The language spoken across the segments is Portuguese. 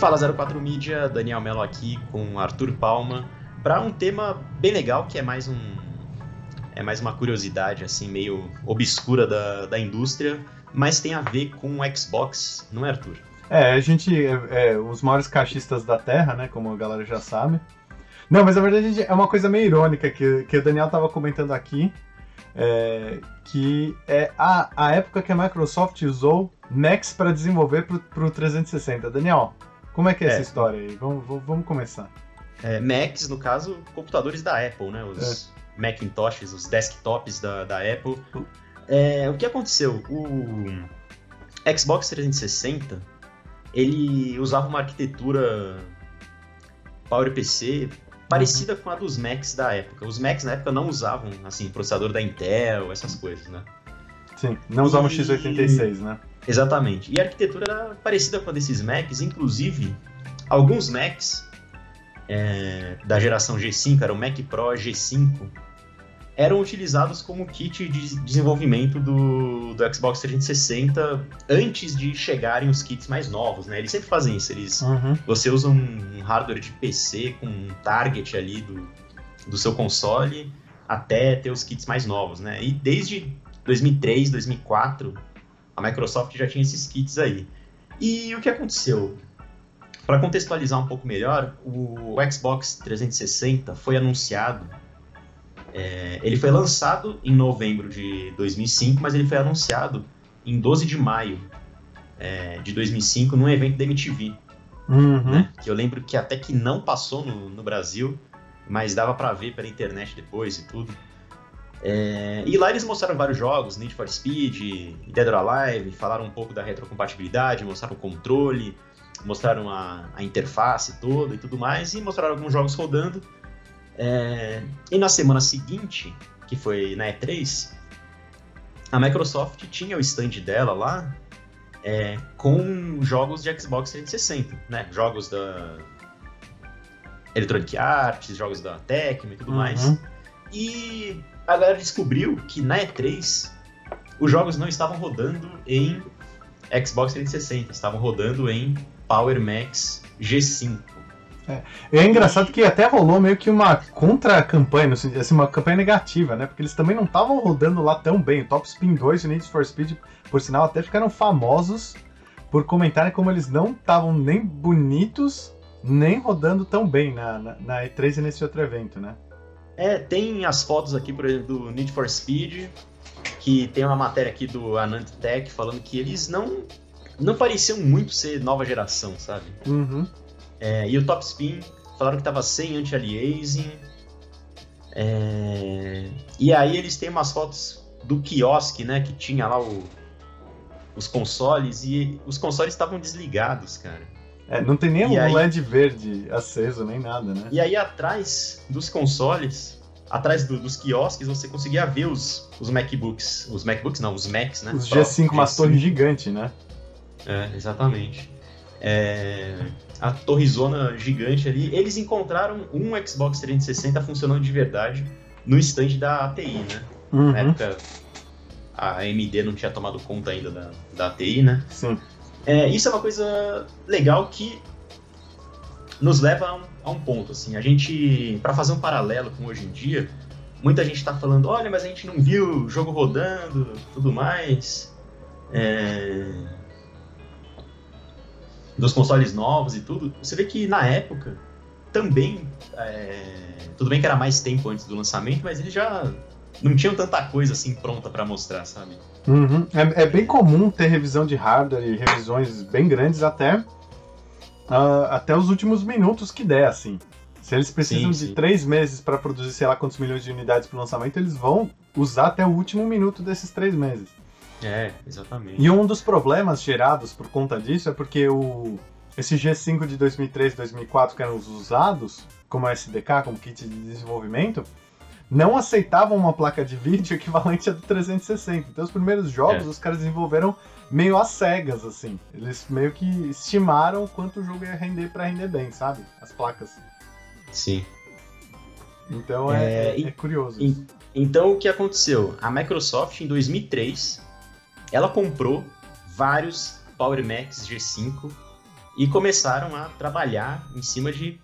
Fala 04 Mídia, Daniel Mello aqui com Arthur Palma para um tema bem legal que é mais um é mais uma curiosidade assim meio obscura da, da indústria, mas tem a ver com o Xbox, não é Arthur? É, a gente é, é os maiores caixistas da Terra, né, como a galera já sabe. Não, mas na verdade é uma coisa meio irônica que, que o Daniel estava comentando aqui, é, que é a, a época que a Microsoft usou Macs para desenvolver para o 360. Daniel, como é que é, é. essa história aí? Vamos, vamos começar. É, Macs, no caso, computadores da Apple, né? Os é. Macintoshes, os desktops da, da Apple. É, o que aconteceu? O Xbox 360, ele usava uma arquitetura PowerPC parecida com a dos Macs da época. Os Macs na época não usavam, assim, processador da Intel, essas coisas, né? Sim, não usavam e... x86, né? Exatamente. E a arquitetura era parecida com a desses Macs, inclusive alguns Macs é, da geração G5, era o Mac Pro G5, eram utilizados como kit de desenvolvimento do, do Xbox 360 antes de chegarem os kits mais novos, né? Eles sempre fazem isso. Eles, uhum. Você usa um hardware de PC com um target ali do, do seu console até ter os kits mais novos, né? E desde 2003, 2004, a Microsoft já tinha esses kits aí. E o que aconteceu? Para contextualizar um pouco melhor, o Xbox 360 foi anunciado é, ele foi lançado em novembro de 2005, mas ele foi anunciado em 12 de maio é, de 2005 num evento da MTV. Uhum. Né? Que eu lembro que até que não passou no, no Brasil, mas dava para ver pela internet depois e tudo. É, e lá eles mostraram vários jogos, Need for Speed, Dead or Alive, falaram um pouco da retrocompatibilidade, mostraram o controle, mostraram a, a interface toda e tudo mais, e mostraram alguns jogos rodando. É, e na semana seguinte, que foi na E3, a Microsoft tinha o stand dela lá é, com jogos de Xbox 360, né? Jogos da Electronic Arts, jogos da Tecmo e tudo uhum. mais. E a galera descobriu que na E3 os jogos não estavam rodando em Xbox 360, estavam rodando em Power Max G5. É. é engraçado que até rolou meio que uma contra-campanha, assim, uma campanha negativa, né? Porque eles também não estavam rodando lá tão bem. O Top Spin 2 e Need for Speed, por sinal, até ficaram famosos por comentarem como eles não estavam nem bonitos, nem rodando tão bem na, na, na, E3 e nesse outro evento, né? É, tem as fotos aqui, por exemplo, do Need for Speed, que tem uma matéria aqui do Anant Tech falando que eles não não pareciam muito ser nova geração, sabe? Uhum. É, e o Top Spin falaram que estava sem anti-aliasing. É, e aí eles têm umas fotos do quiosque, né? Que tinha lá o, os consoles e os consoles estavam desligados, cara. É, não tem nem um aí, LED verde aceso, nem nada, né? E aí atrás dos consoles, atrás do, dos quiosques, você conseguia ver os, os MacBooks. Os MacBooks não, os Macs, né? Os G5, uma torre gigante, né? É, exatamente. É, a torrezona gigante ali. Eles encontraram um Xbox 360 funcionando de verdade no stand da ATI, né? Uhum. Na época a AMD não tinha tomado conta ainda da, da ATI, né? Sim. É, isso é uma coisa legal que nos leva a um, a um ponto, assim. A gente, para fazer um paralelo com hoje em dia, muita gente está falando, olha, mas a gente não viu o jogo rodando, tudo mais. É dos consoles novos e tudo, você vê que na época também. É, tudo bem que era mais tempo antes do lançamento, mas eles já não tinham tanta coisa assim pronta para mostrar, sabe? Uhum. É, é, bem comum ter revisão de hardware e revisões bem grandes até, uh, até os últimos minutos que der, assim. Se eles precisam sim, de sim. três meses para produzir, sei lá quantos milhões de unidades para o lançamento, eles vão usar até o último minuto desses três meses. É, exatamente. E um dos problemas gerados por conta disso é porque o, esse G5 de 2003 2004, que eram os usados, como SDK, como kit de desenvolvimento, não aceitavam uma placa de vídeo equivalente a do 360. Então, os primeiros jogos, é. os caras desenvolveram meio às cegas, assim. Eles meio que estimaram quanto o jogo ia render para render bem, sabe? As placas. Sim. Então, é, é, é curioso. E, então, o que aconteceu? A Microsoft, em 2003, ela comprou vários Power Max G5 e começaram a trabalhar em cima de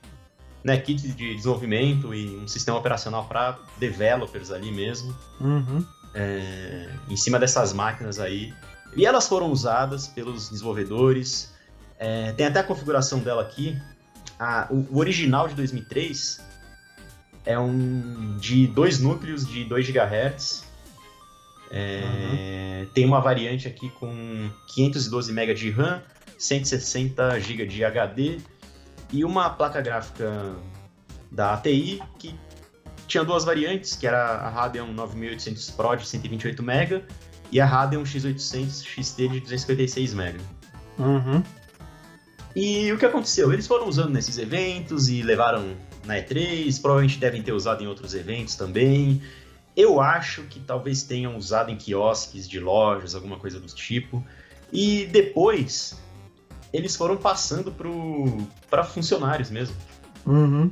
né, kits de desenvolvimento e um sistema operacional para developers ali mesmo, Uhum. é, em cima dessas máquinas aí. E elas foram usadas pelos desenvolvedores. É, tem até a configuração dela aqui. O, o original de 2003 é um de dois núcleos de 2 GHz. É, Tem uma variante aqui com 512 MB de RAM, 160 GB de HD e uma placa gráfica da ATI que tinha duas variantes, que era a Radeon 9800 Pro de 128 MB e a Radeon X800 XT de 256 MB. Uhum. E o que aconteceu? Eles foram usando nesses eventos e levaram na E3, provavelmente devem ter usado em outros eventos também. Eu acho que talvez tenham usado em quiosques de lojas, alguma coisa do tipo. E depois eles foram passando para funcionários mesmo, Uhum.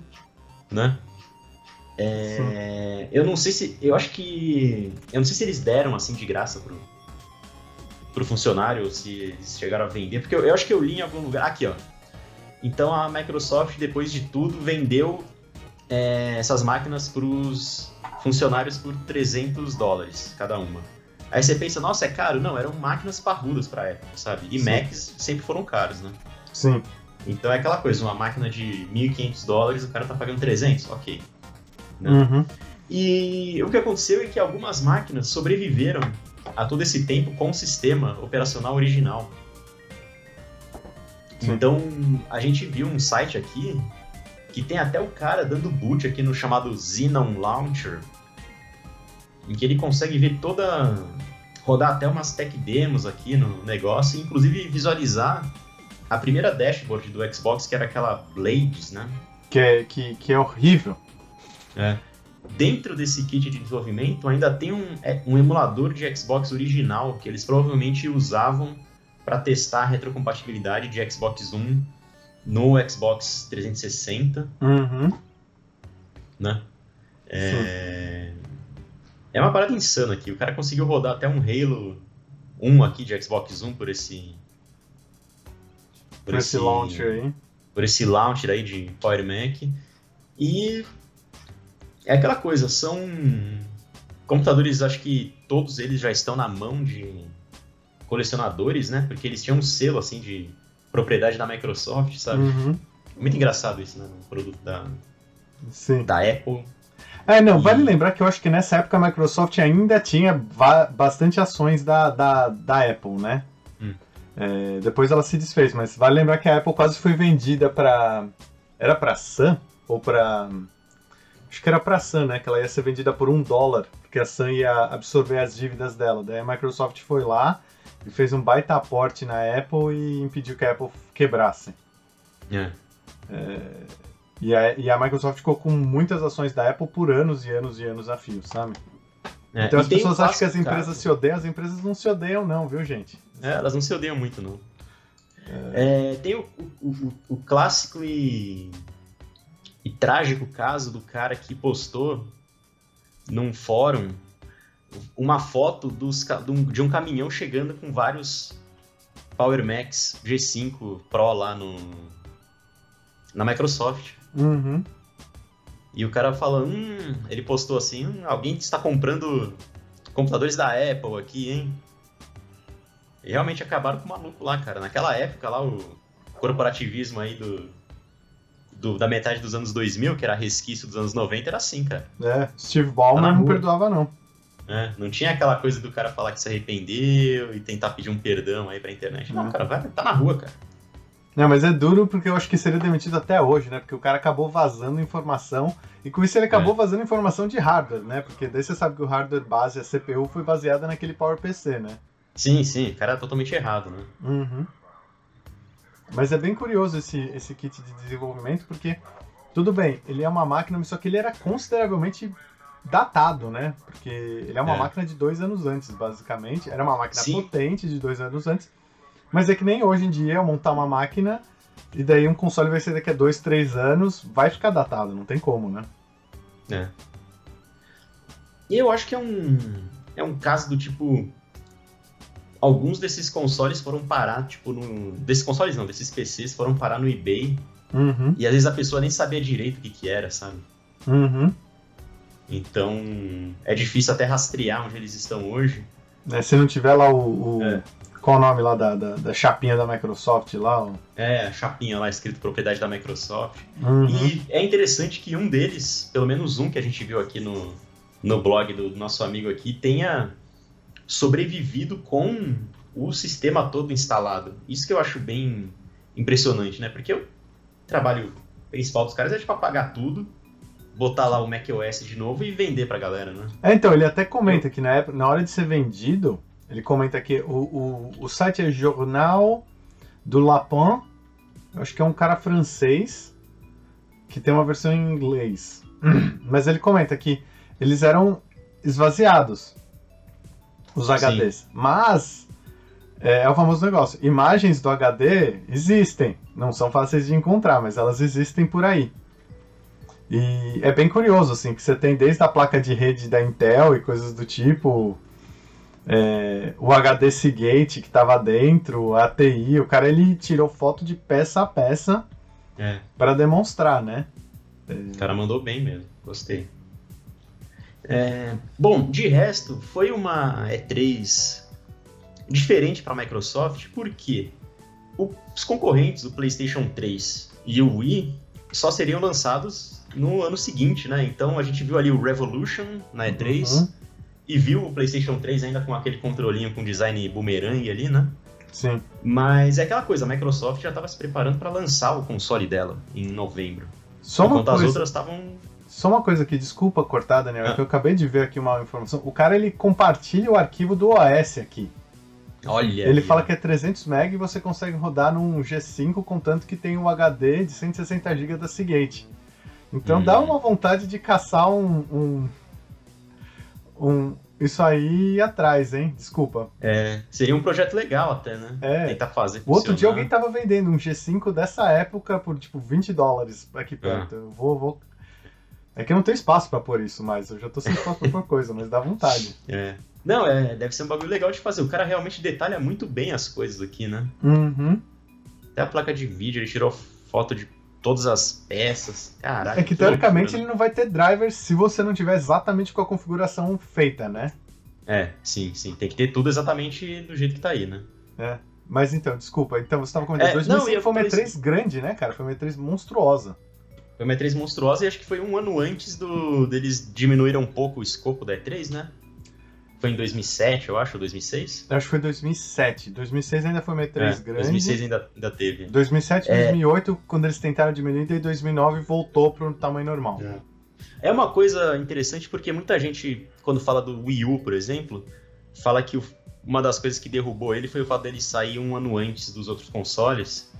né? É, eu não sei se. Eu acho que. Eu não sei se eles deram assim de graça pro, pro funcionário, ou se eles chegaram a vender, porque eu, eu acho que eu li em algum lugar. Aqui, ó. Então a Microsoft, depois de tudo, vendeu é, essas máquinas pros funcionários por 300 dólares cada uma. Aí você pensa, nossa, é caro? Não, eram máquinas parrudas pra época, sabe? E Sim. Macs sempre foram caros, né? Sim. Então é aquela coisa, uma máquina de 1.500 dólares, o cara tá pagando 300, ok. Né? Uhum. E o que aconteceu é que algumas máquinas sobreviveram a todo esse tempo com o sistema operacional original. Sim. Então a gente viu um site aqui que tem até o cara dando boot aqui no chamado Xenon Launcher, em que ele consegue ver toda. rodar até umas tech demos aqui no negócio, e inclusive visualizar a primeira dashboard do Xbox, que era aquela Blades, né? Que, é, que, que é horrível. É. Dentro desse kit de desenvolvimento ainda tem um, é, um emulador de Xbox original que eles provavelmente usavam para testar a retrocompatibilidade de Xbox One no Xbox 360, Uhum. né? É... é uma parada insana aqui. O cara conseguiu rodar até um Halo 1 aqui de Xbox One por esse Por esse launcher aí. por esse launcher aí de Power Mac. E é aquela coisa, são computadores, acho que todos eles já estão na mão de colecionadores, né? Porque eles tinham um selo assim de propriedade da Microsoft, sabe? Uhum. Muito engraçado isso, né? Um produto da, Sim. da Apple. É, não, vale lembrar que eu acho que nessa época a Microsoft ainda tinha bastante ações da, da, da Apple, né? Hum. É, depois ela se desfez, mas vale lembrar que a Apple quase foi vendida pra. Era pra Sun? Ou pra. Acho que era pra Sun, né? Que ela ia ser vendida por um dólar, porque a Sun ia absorver as dívidas dela. Daí a Microsoft foi lá e fez um baita aporte na Apple e impediu que a Apple quebrasse. É. E a, e a Microsoft ficou com muitas ações da Apple por anos e anos e anos a fio, sabe? É, Então as pessoas acham que as empresas caso. se odeiam, as empresas não se odeiam, não, viu, gente? É, elas não se odeiam muito, não. É, tem o, o- o- clássico e, e trágico caso do cara que postou num fórum uma foto dos um- de um caminhão chegando com vários Power Max G5 Pro lá no na Microsoft. Uhum. E o cara falando, hum, ele postou assim, hum, alguém está comprando computadores da Apple aqui, hein? E realmente acabaram com o maluco lá, cara. Naquela época lá, o corporativismo aí do, do- da metade dos anos 2000, que era resquício dos anos 90, era assim, cara. É, Steve Tá Ballmer na não perdoava, não. né? Não tinha aquela coisa do cara falar que se arrependeu e tentar pedir um perdão aí pra internet. Não, É. cara, vai, tá na rua, cara. Não, mas é duro porque eu acho que seria demitido até hoje, né? Porque o cara acabou vazando informação e com isso ele acabou É. vazando informação de hardware, né? Porque daí você sabe que o hardware base, a CPU, foi baseada naquele PowerPC, né? Sim, sim, o cara é totalmente errado, né? Uhum. Mas é bem curioso esse, esse kit de desenvolvimento, porque, tudo bem, ele é uma máquina, mas só que ele era consideravelmente datado, né? Porque ele é uma É. máquina de dois anos antes, basicamente. Era uma máquina Sim. potente de dois anos antes. Mas é que nem hoje em dia eu montar uma máquina e daí um console vai ser daqui a dois, três anos, vai ficar datado, não tem como, né? É. E eu acho que é um, é um caso do tipo. alguns desses consoles foram parar, tipo, no. Desses consoles não, desses PCs foram parar no eBay. Uhum, E às vezes a pessoa nem sabia direito o que, que era, sabe? uhum. Então é difícil até rastrear onde eles estão hoje. É, se não tiver lá o. o- É. Qual o nome lá da, da, da chapinha da Microsoft lá? É, a chapinha lá escrito propriedade da Microsoft. Uhum. E é interessante que um deles, pelo menos um que a gente viu aqui no, no blog do nosso amigo aqui, tenha sobrevivido com o sistema todo instalado. Isso que eu acho bem impressionante, né? Porque o trabalho principal dos caras é tipo apagar tudo, botar lá o macOS de novo e vender pra galera, né? É, então, ele até comenta que na, época, na hora de ser vendido, ele comenta que o, o, o site é Jornal do Lapin, eu acho que é um cara francês, que tem uma versão em inglês. Mas ele comenta que eles eram esvaziados, os HDs. Mas, é, é o famoso negócio, imagens do HD existem, não são fáceis de encontrar, mas elas existem por aí. E é bem curioso, assim, que você tem desde a placa de rede da Intel e coisas do tipo, é, o HD Seagate que estava dentro, a ATI, o cara ele tirou foto de peça a peça É, para demonstrar, né? o cara mandou bem mesmo, gostei. É, bom, de resto, foi uma E3 diferente para a Microsoft, porque os concorrentes do PlayStation 3 e o Wii só seriam lançados no ano seguinte, né? Então a gente viu ali o Revolution na E3 Uhum. E viu o PlayStation 3 ainda com aquele controlinho com design boomerang ali, né? Sim. Mas é aquela coisa, a Microsoft já estava se preparando para lançar o console dela em novembro. Só uma enquanto as coisa, outras estavam. só uma coisa aqui, desculpa cortar, Daniel, é Ah. que eu acabei de ver aqui uma informação. O cara ele compartilha o arquivo do OS aqui. Olha. Ele aí, fala que é 300 MB e você consegue rodar num G5 contanto que tem o HD de 160 GB da Seagate. Então Hum. dá uma vontade de caçar um, um, um- isso aí atrás, hein? Desculpa. É, seria um projeto legal até, né? É. Tentar fazer. O outro dia alguém tava vendendo um G5 dessa época por tipo 20 dólares aqui perto. Eu vou, vou. É que eu não tenho espaço pra pôr isso mais. Eu já tô sem espaço pra pôr coisa, mas dá vontade. É. Não, é, deve ser um bagulho legal de fazer. O cara realmente detalha muito bem as coisas aqui, né? Uhum. Até a placa de vídeo, ele tirou foto de todas as peças. Caraca. É que teoricamente loucura, ele não vai ter drivers se você não tiver exatamente com a configuração feita, né? né? É, sim, sim. Tem que ter tudo exatamente do jeito que tá aí, né? É. Mas então, desculpa, então você estava comentando, É, 2005 não, foi uma falei E3 grande, né, cara? Foi uma E3 monstruosa. Foi uma E3 monstruosa e acho que foi um ano antes do deles diminuíram um pouco o escopo da E3, né? Foi em 2007, eu acho, ou 2006? Eu acho que foi 2007. 2006 ainda foi uma E3 É, grande. 2006 ainda, ainda teve. 2007 É. 2008, quando eles tentaram diminuir, daí 2009 voltou para o tamanho normal. É uma coisa interessante porque muita gente, quando fala do Wii U, por exemplo, fala que o- uma das coisas que derrubou ele foi o fato dele sair um ano antes dos outros consoles.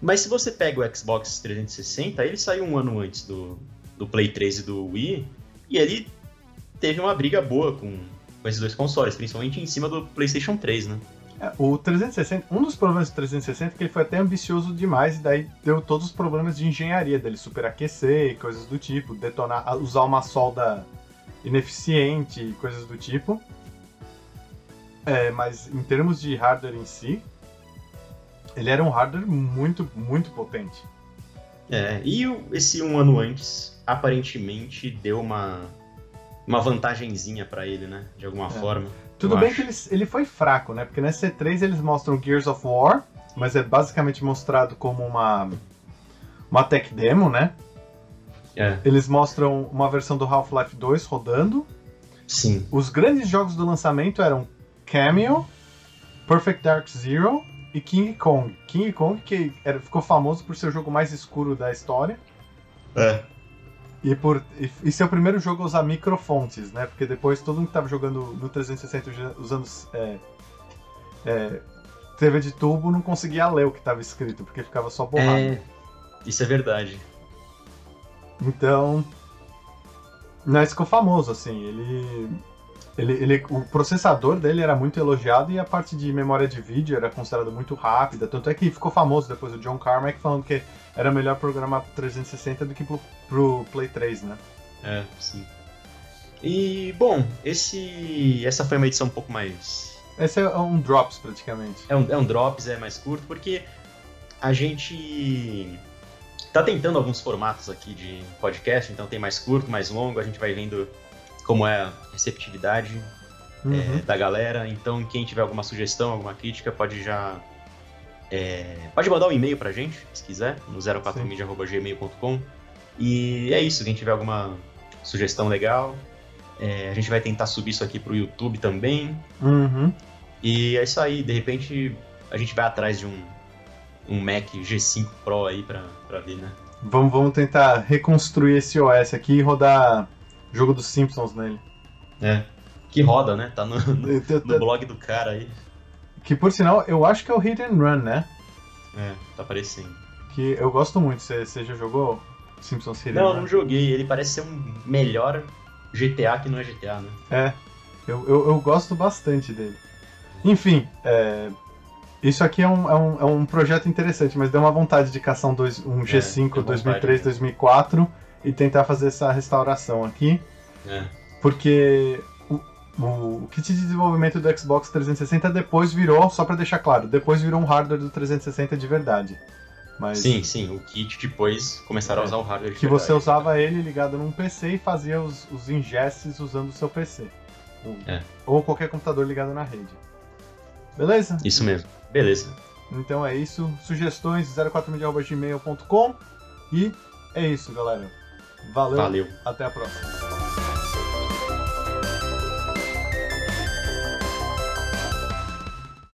Mas se você pega o Xbox 360, ele saiu um ano antes do, do Play 3 e do Wii, e ele teve uma briga boa com, com esses dois consoles, principalmente em cima do PlayStation 3, né? É, O 360, um dos problemas do 360 é que ele foi até ambicioso demais e daí deu todos os problemas de engenharia dele, superaquecer e coisas do tipo, detonar, usar uma solda ineficiente e coisas do tipo. É, mas em termos de hardware em si, ele era um hardware muito, muito potente. É, e esse um ano antes, aparentemente, deu uma, uma vantagenzinha pra ele, né? De alguma É. forma. Tudo bem acho. que ele, ele foi fraco, né? Porque nessa C3 eles mostram Gears of War, mas é basicamente mostrado como uma, uma tech demo, né? É, Eles mostram uma versão do Half-Life 2 rodando. sim. Os grandes jogos do lançamento eram Cameo, Perfect Dark Zero e King Kong. King Kong que era, ficou famoso por ser o jogo mais escuro da história É. e por e, e ser o primeiro jogo a usar microfontes, né? Porque depois todo mundo que tava jogando no 360 usa- usando é, é, TV de tubo não conseguia ler o que estava escrito porque ficava só borrado. É, isso é verdade. Então, mas ficou famoso, assim, ele, ele, ele- O processador dele era muito elogiado e a parte de memória de vídeo era considerada muito rápida. Tanto é que ficou famoso depois o John Carmack falando que era melhor programar pro 360 do que pro, pro Play 3, né? É, sim. E, bom, esse, essa foi uma edição um pouco mais Esse é um drops praticamente. É um, é um drops, é mais curto, porque a gente tá tentando alguns formatos aqui de podcast, então tem mais curto, mais longo, a gente vai vendo como é a receptividade uhum. é, da galera. Então, quem tiver alguma sugestão, alguma crítica, pode já. É, pode mandar um e-mail pra gente, se quiser, no 04media.gmail.com. E é isso, quem tiver alguma sugestão legal, é, a gente vai tentar subir isso aqui pro YouTube também. Uhum. E é isso aí, de repente a gente vai atrás de um, um Mac G5 Pro aí pra, pra ver, né? Vamos, vamos tentar reconstruir esse OS aqui e rodar jogo dos Simpsons nele. É. Que roda, né? Tá no, no, no blog do cara aí. Que por sinal, eu acho que é o Hit and Run, né? É, tá aparecendo. Que eu gosto muito. Você, você já jogou Simpsons Hit Não, Run? não joguei. Ele parece ser um melhor GTA que não é GTA, né? É. Eu, eu, eu gosto bastante dele. Enfim, é, isso aqui é um, é, um, é um projeto interessante, mas deu uma vontade de caçar um, dois, um G5 é, 2003, 2004 e tentar fazer essa restauração aqui. É. Porque o, o, kit de desenvolvimento do Xbox 360 depois virou, só para deixar claro, depois virou um hardware do 360 de verdade. Mas, sim, sim, o kit depois começaram é, a usar o hardware de Que verdade. você usava ele ligado num PC e fazia os, os ingestes usando o seu PC. É. Ou qualquer computador ligado na rede. Beleza? Isso mesmo. Beleza. Então é isso. Sugestões 04media.gmail.com e é isso, galera. Valeu. Valeu. Até a próxima.